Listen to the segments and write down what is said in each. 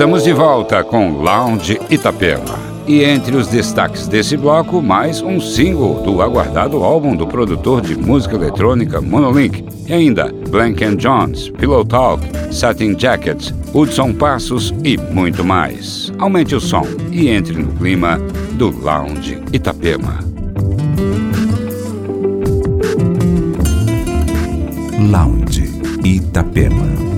Estamos de volta com Lounge Itapema. E entre os destaques desse bloco, mais um single do aguardado álbum do produtor de música eletrônica Monolink. E ainda Blank Jones, Pillow Talk, Satin Jackets, Hudson Passos e muito mais. Aumente o som e entre no clima do Lounge Itapema. Lounge Itapema.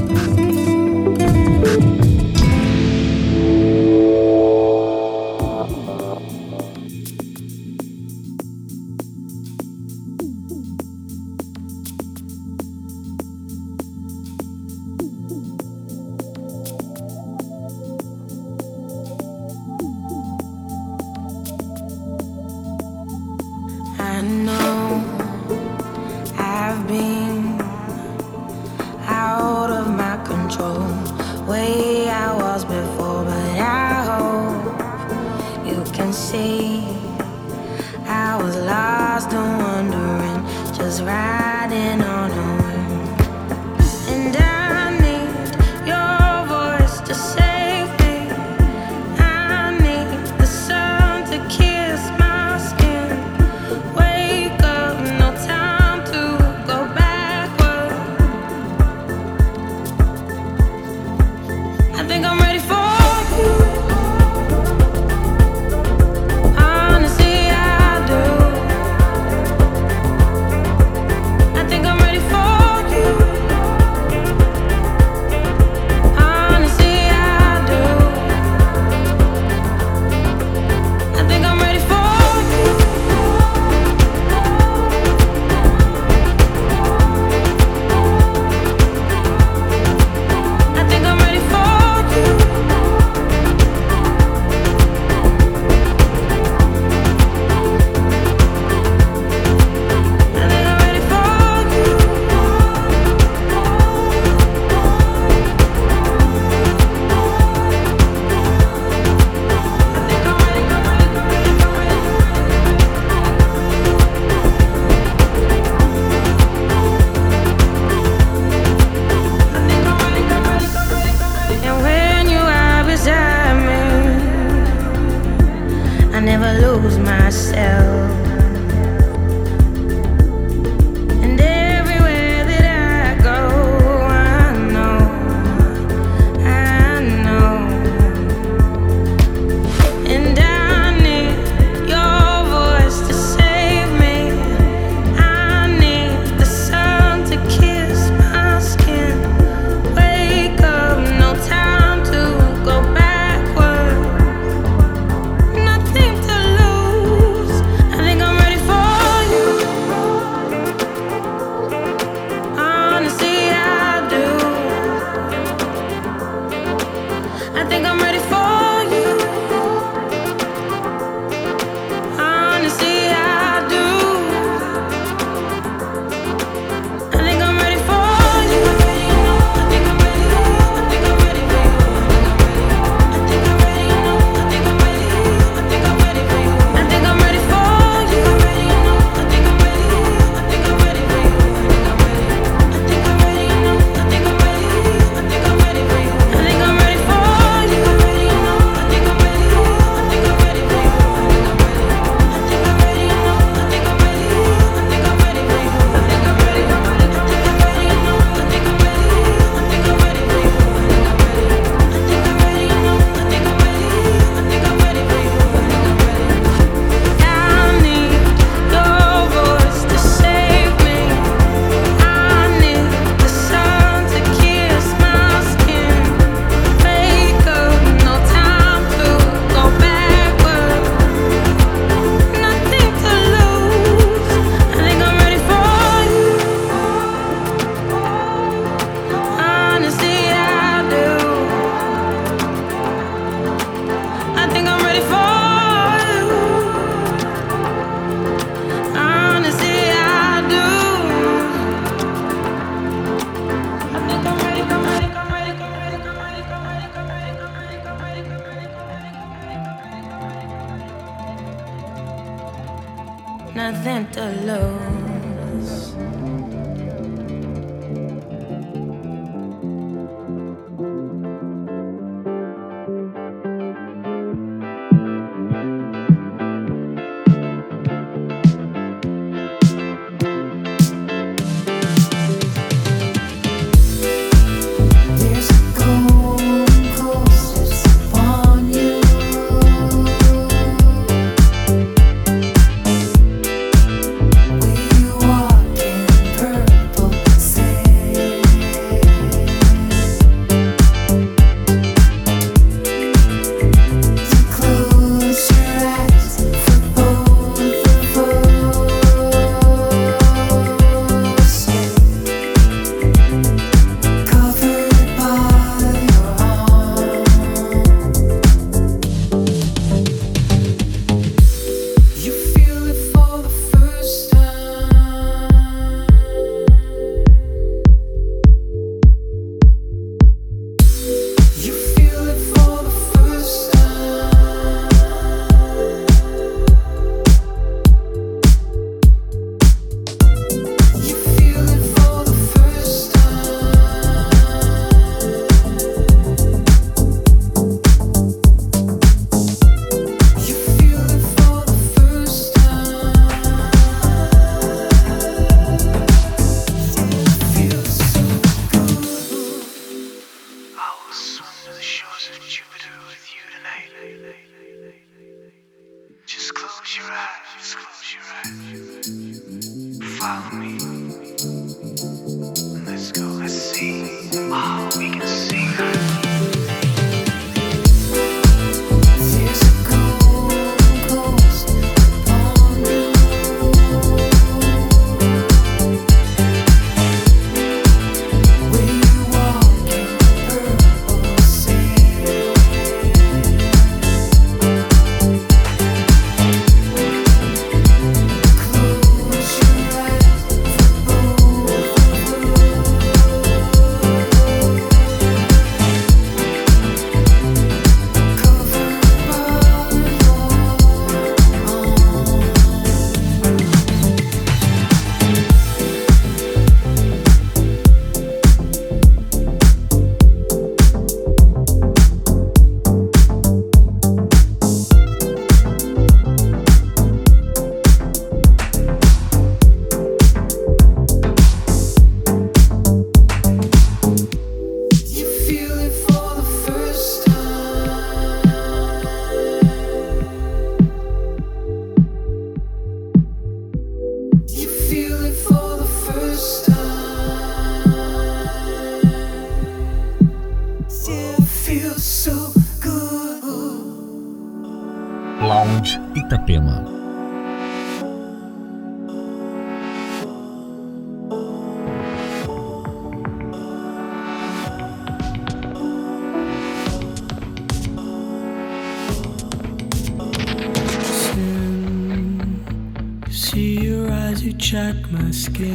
skin.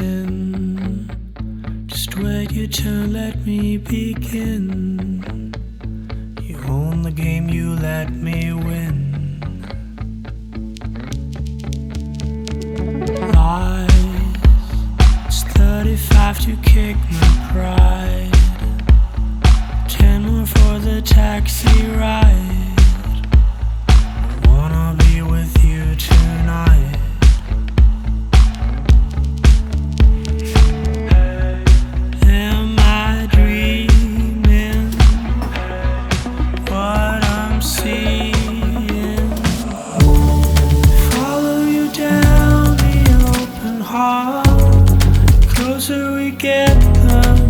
closer we get, the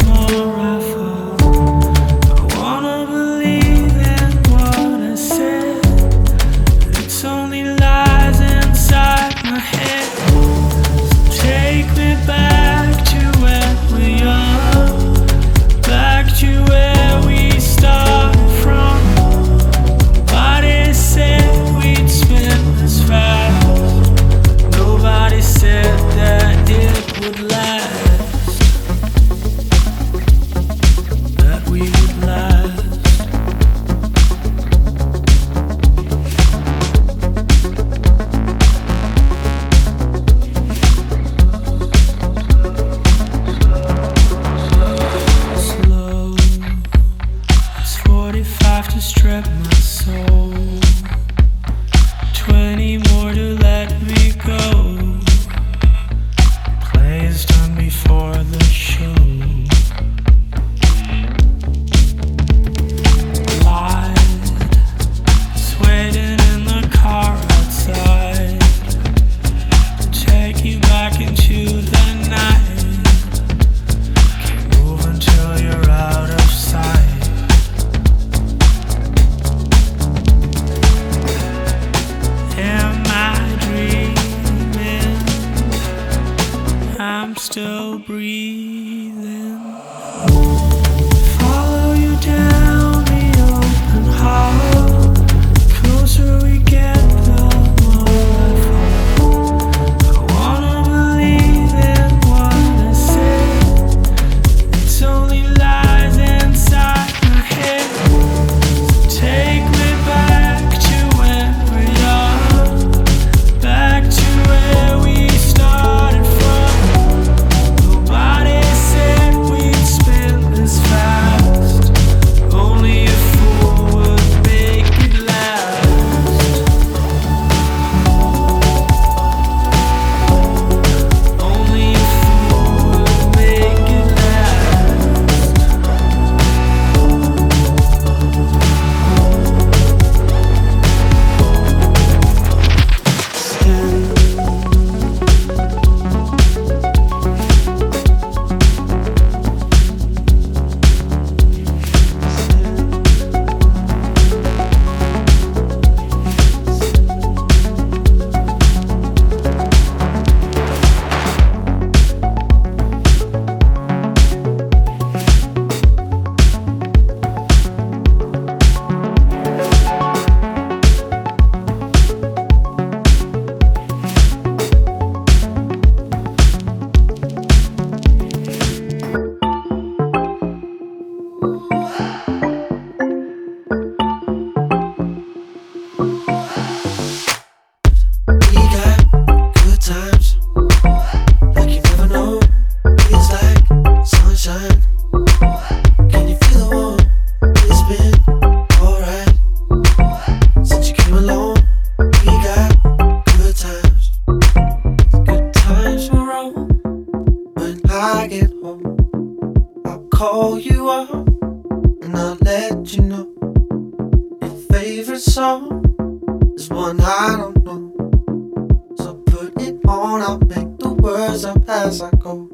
I'll pick the words up as I go.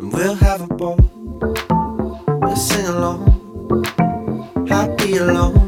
And we'll have a ball. We'll sing along. Happy alone.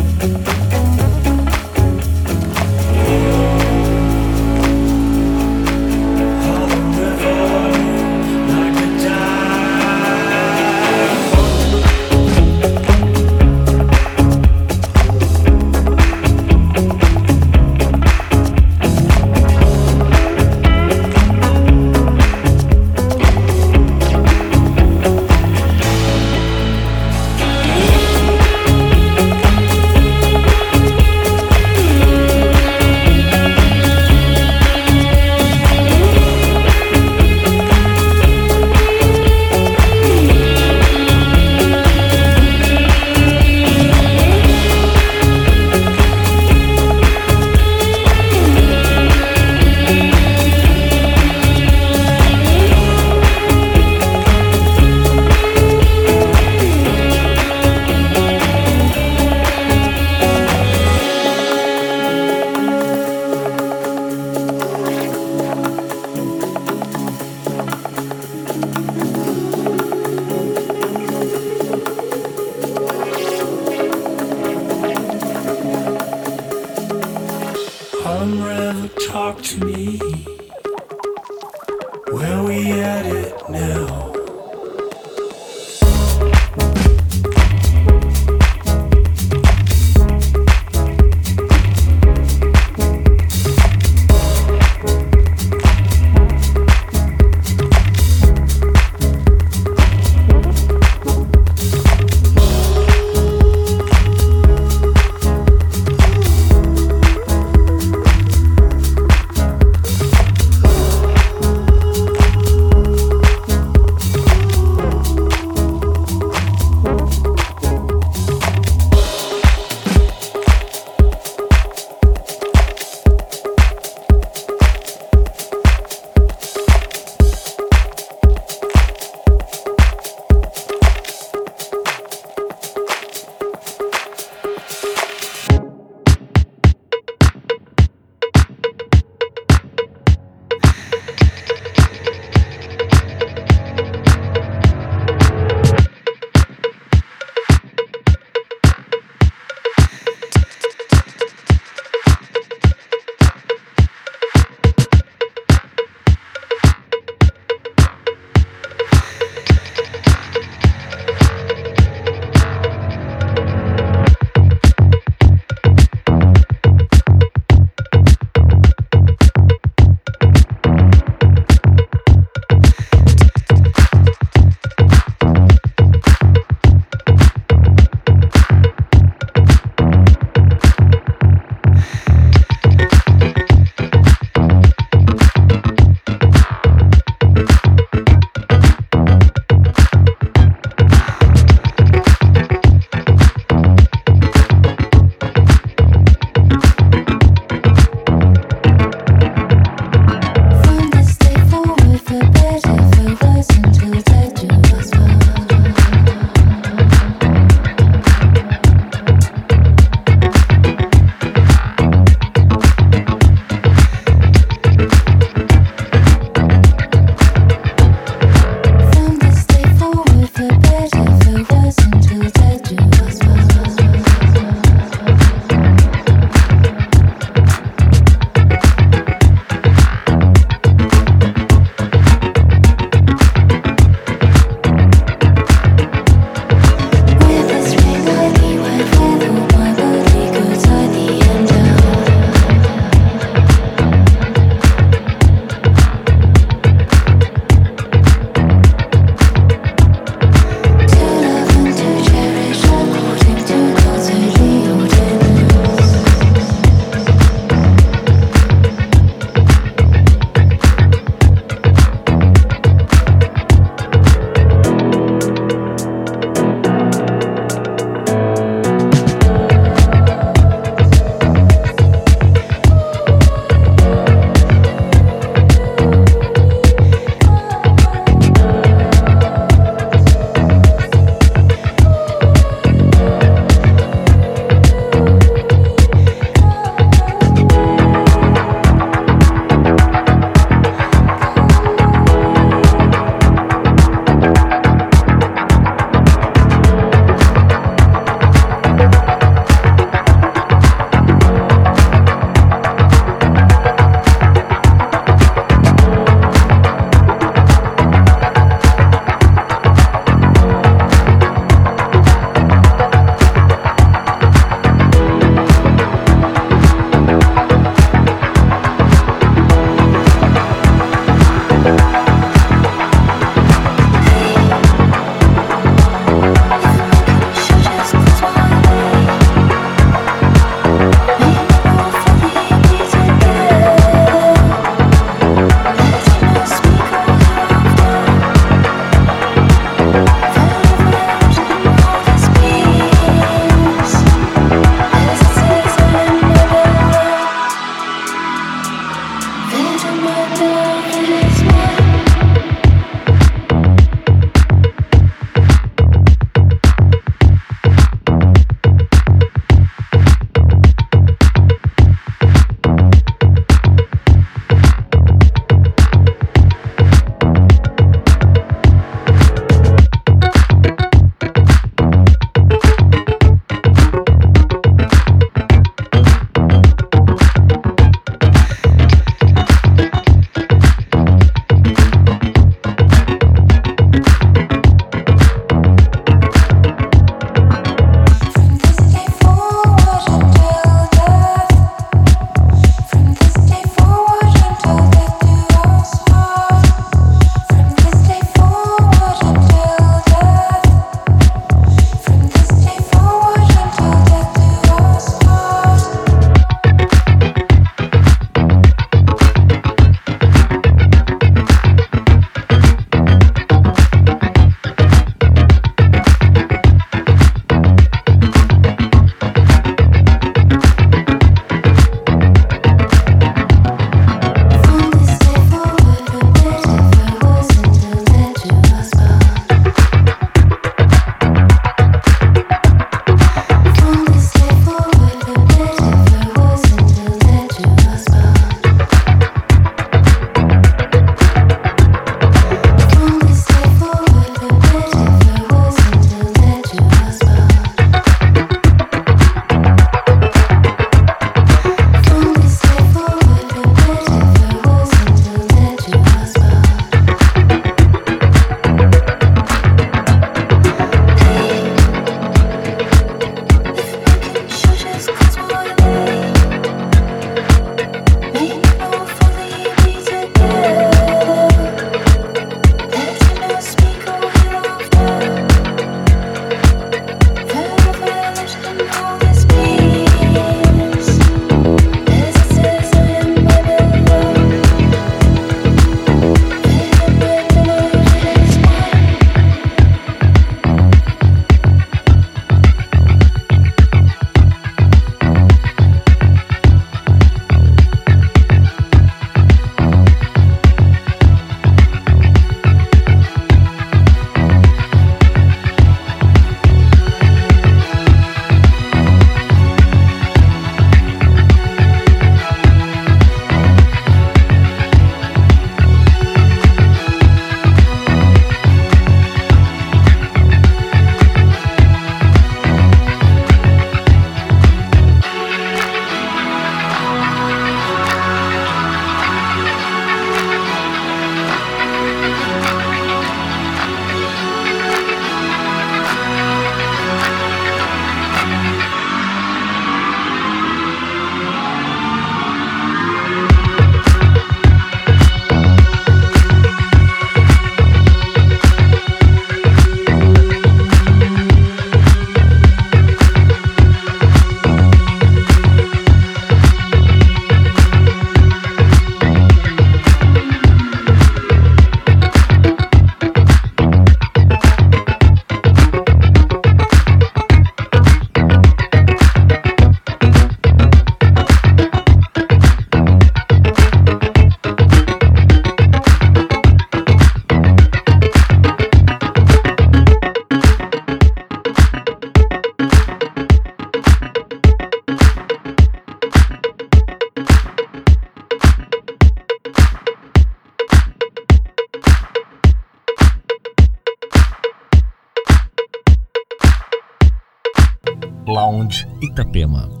Lounge Itapema.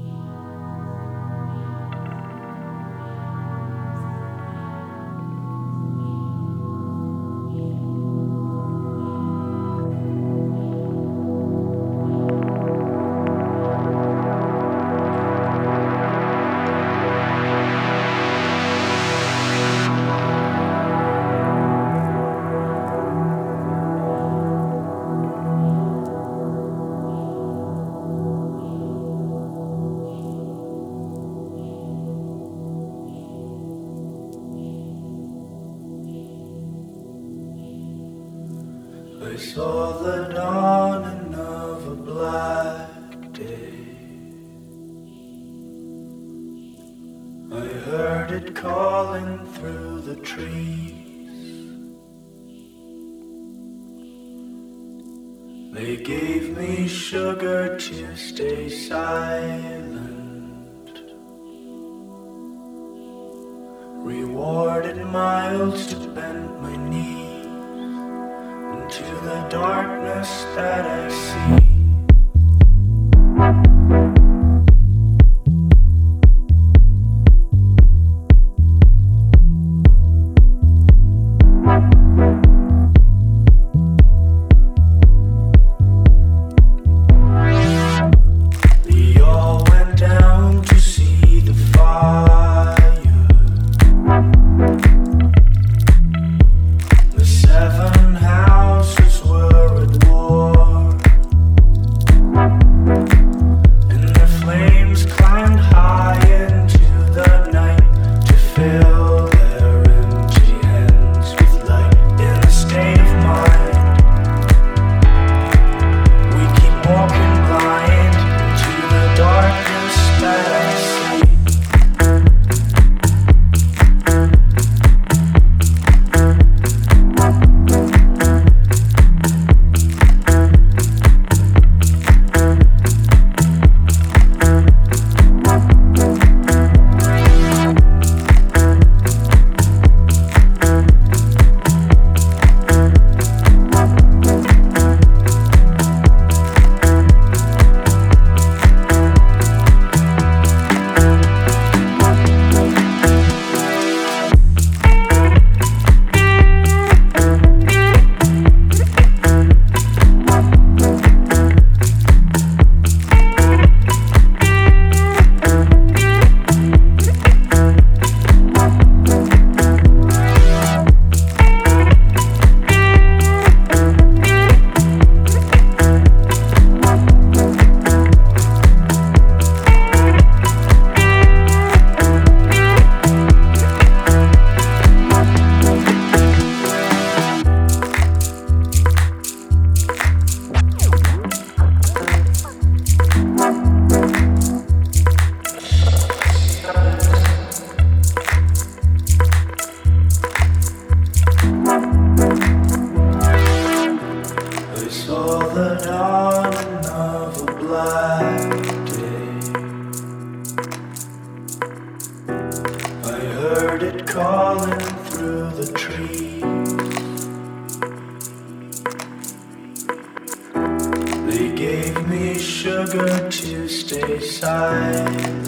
They gave me sugar to stay silent.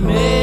me.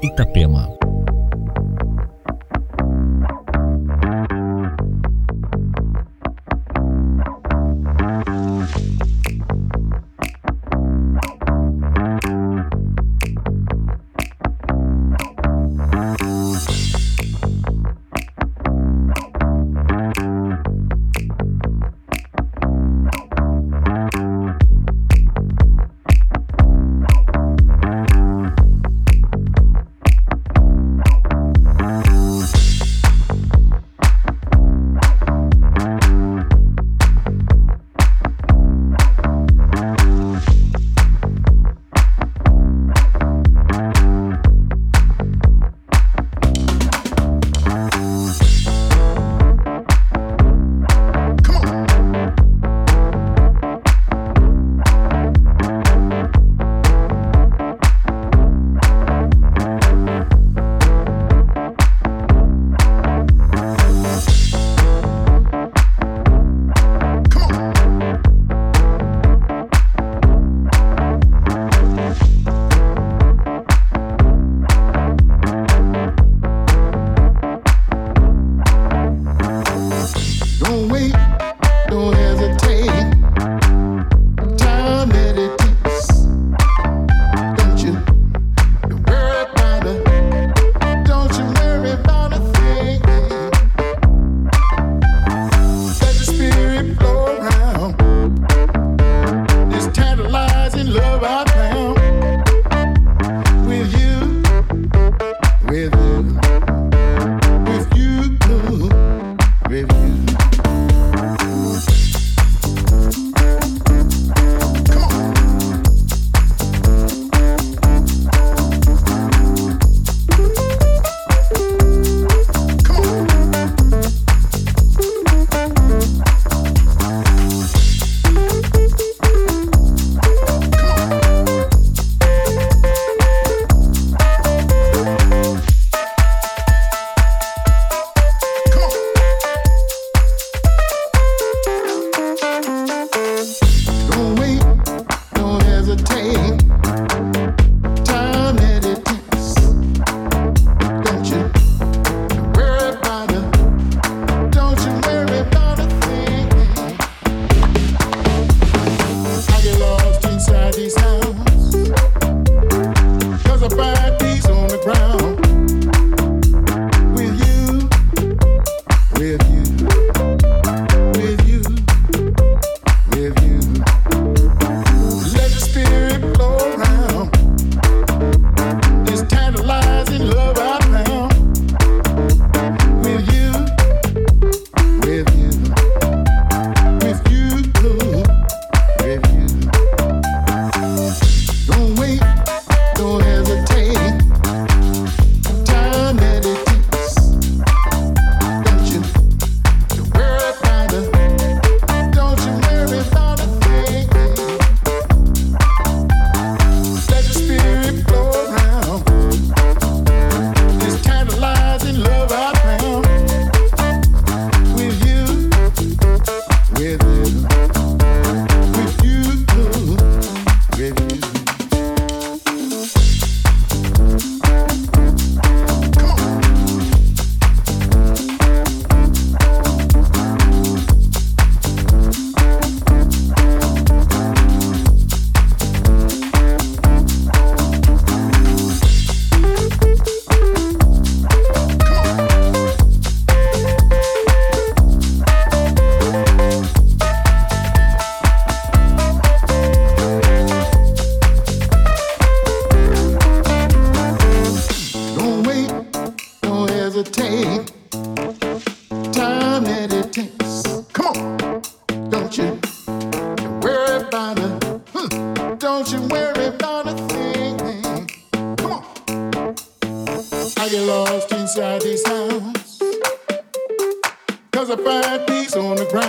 Itapema.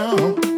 Oh.